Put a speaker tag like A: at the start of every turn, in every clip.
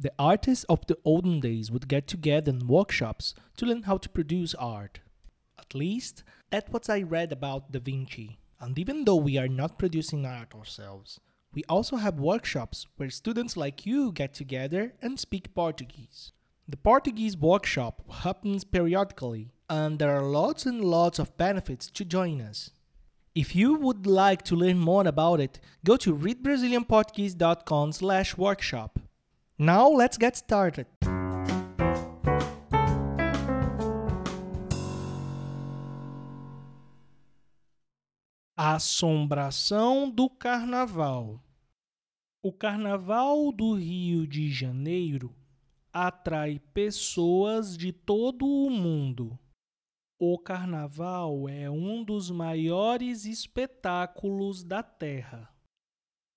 A: The artists of the olden days would get together in workshops to learn how to produce art. At least, that's what I read about Da Vinci. And even though we are not producing art ourselves, we also have workshops where students like you get together and speak Portuguese. The Portuguese workshop happens periodically, and there are lots and lots of benefits to join us. If you would like to learn more about it, go to readbrazilianportuguese.com slash workshop. Now let's get started. Assombração do Carnaval O Carnaval do Rio de Janeiro atrai pessoas de todo o mundo. O Carnaval é um dos maiores espetáculos da Terra.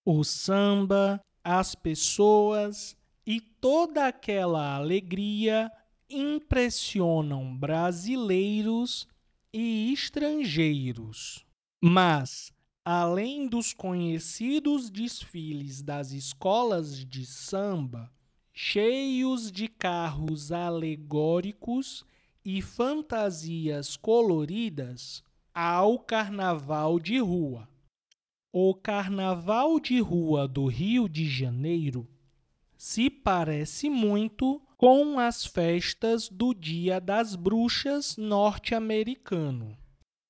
A: O samba, as pessoas e toda aquela alegria impressionam brasileiros e estrangeiros. Mas, além dos conhecidos desfiles das escolas de samba, cheios de carros alegóricos e fantasias coloridas, há o Carnaval de Rua. O Carnaval de Rua do Rio de Janeiro se parece muito com as festas do Dia das Bruxas norte-americano.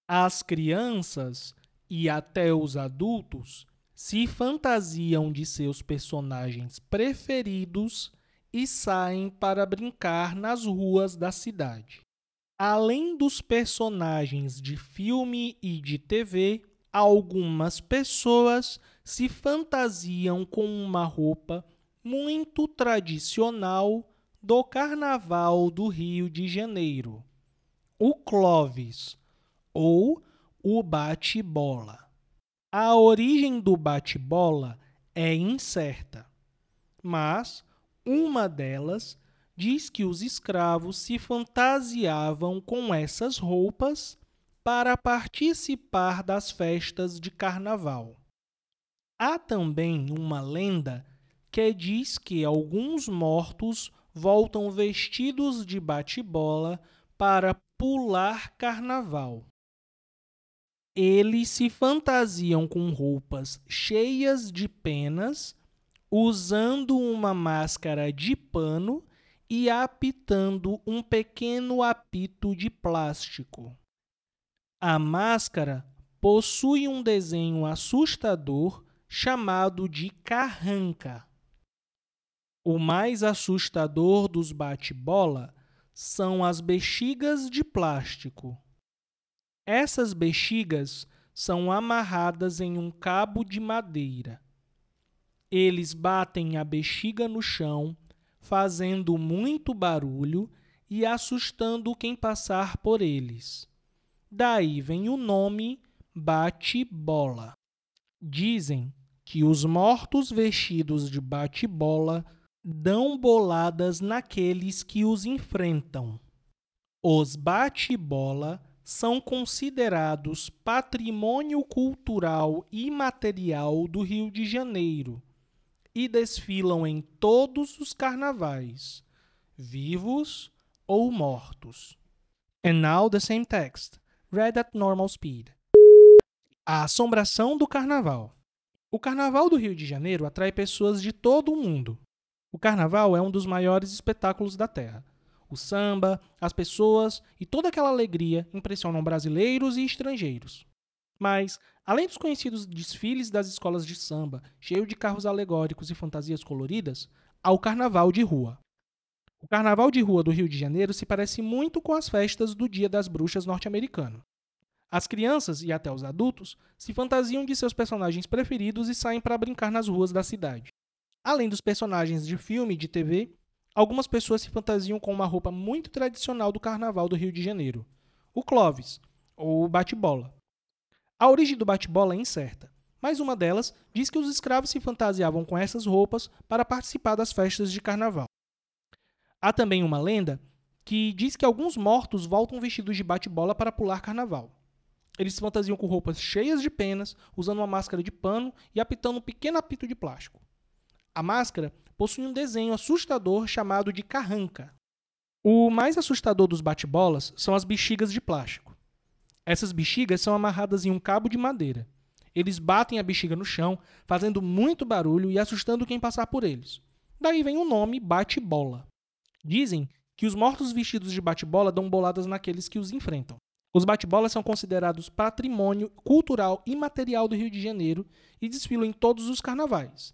A: As crianças e até os adultos se fantasiam de seus personagens preferidos e saem para brincar nas ruas da cidade. Além dos personagens de filme e de TV, algumas pessoas se fantasiam com uma roupa muito tradicional do Carnaval do Rio de Janeiro, o Clovis ou o bate-bola. A origem do bate-bola é incerta, mas uma delas diz que os escravos se fantasiavam com essas roupas para participar das festas de carnaval. Há também uma lenda que diz que alguns mortos voltam vestidos de bate-bola para pular carnaval. Eles se fantasiam com roupas cheias de penas, usando uma máscara de pano e apitando um pequeno apito de plástico. A máscara possui um desenho assustador chamado de carranca. O mais assustador dos bate-bola são as bexigas de plástico. Essas bexigas são amarradas em um cabo de madeira. Eles batem a bexiga no chão, fazendo muito barulho e assustando quem passar por eles. Daí vem o nome bate-bola. Dizem que os mortos vestidos de bate-bola dão boladas naqueles que os enfrentam. Os bate-bola são considerados patrimônio cultural imaterial do Rio de Janeiro e desfilam em todos os carnavais, vivos ou mortos. And now the same text, read at normal speed. A assombração do carnaval. O carnaval do Rio de Janeiro atrai pessoas de todo o mundo. O carnaval é um dos maiores espetáculos da Terra o samba, as pessoas e toda aquela alegria impressionam brasileiros e estrangeiros. Mas, além dos conhecidos desfiles das escolas de samba, cheio de carros alegóricos e fantasias coloridas, há o carnaval de rua. O carnaval de rua do Rio de Janeiro se parece muito com as festas do Dia das Bruxas norte-americano. As crianças e até os adultos se fantasiam de seus personagens preferidos e saem para brincar nas ruas da cidade. Além dos personagens de filme e de TV, Algumas pessoas se fantasiam com uma roupa muito tradicional do carnaval do Rio de Janeiro, o Clovis, ou bate-bola. A origem do bate-bola é incerta, mas uma delas diz que os escravos se fantasiavam com essas roupas para participar das festas de carnaval. Há também uma lenda que diz que alguns mortos voltam vestidos de bate-bola para pular carnaval. Eles se fantasiam com roupas cheias de penas, usando uma máscara de pano e apitando um pequeno apito de plástico. A máscara possui um desenho assustador chamado de carranca. O mais assustador dos bate-bolas são as bexigas de plástico. Essas bexigas são amarradas em um cabo de madeira. Eles batem a bexiga no chão, fazendo muito barulho e assustando quem passar por eles. Daí vem o nome bate-bola. Dizem que os mortos vestidos de bate-bola dão boladas naqueles que os enfrentam. Os bate-bolas são considerados patrimônio cultural imaterial do Rio de Janeiro e desfilam em todos os carnavais,